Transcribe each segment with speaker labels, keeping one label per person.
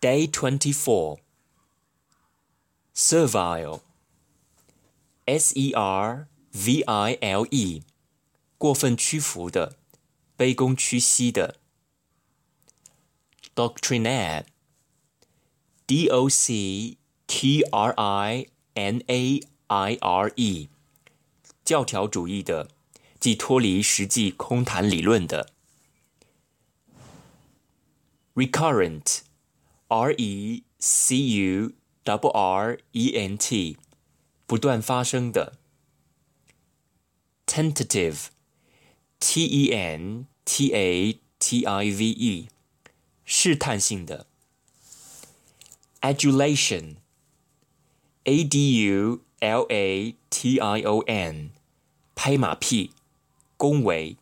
Speaker 1: Day 24. Servile. S E R V I L E. 过分屈服的，卑躬屈膝的。Doctrinaire. D O C T R I N A I R E. 教条主义的，即脱离实际空谈理论的。Recurrent. R E C U R R E N T，不断发生的。Tentative，T E N T A T I V E，试探性的。Adulation，A D U L A T I O N，拍马屁，恭维。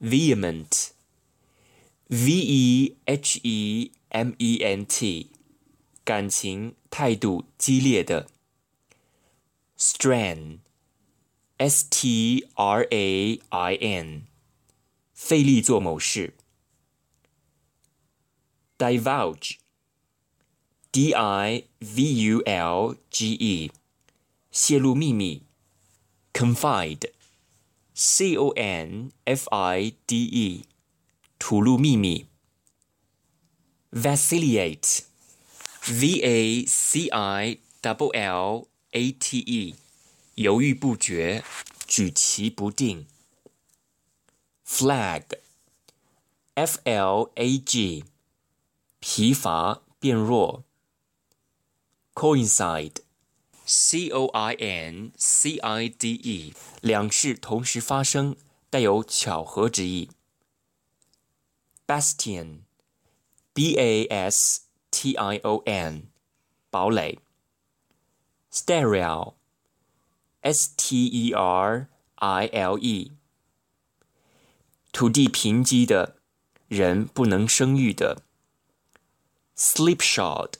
Speaker 1: Vehement。 V E H E M E N T，感情态度激烈的。Strain，S T R A I N，费力做某事。Divulge，D I V U L G E，泄露秘密。Confide，C O N F I D E。 吐露秘密。Vacillate，V A C I l L A T E，犹豫不决，举棋不定。Flag，F L A G，疲乏变弱。Coincide，C O I N C I D E，两事同时发生，带有巧合之意。Bastion, B A S T I O N，堡垒。Sterile, S T E R I L E，土地贫瘠的，人不能生育的。Slipshod,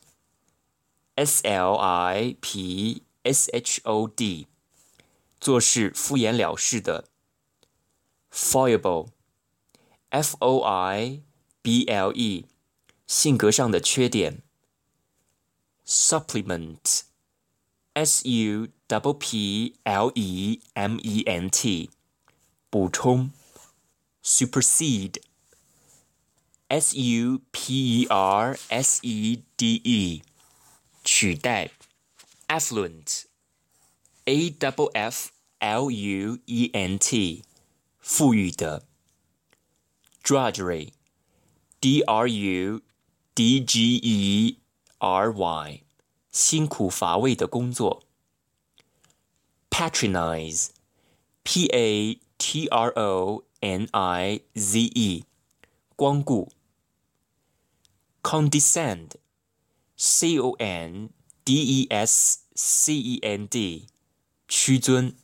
Speaker 1: S L I P S H O D，做事敷衍了事的。Foible, F O I。（BLE） Supplement, U P P L E M E N T，补充。；supersede，S U P E R S E D E，取代。；affluent，A F F L U E N T，富裕的。；drudgery。d r u d g e r y，辛苦乏味的工作。patronize, p a t r o n i z e，光顾。condescend, c o n d e s c e n d，屈尊。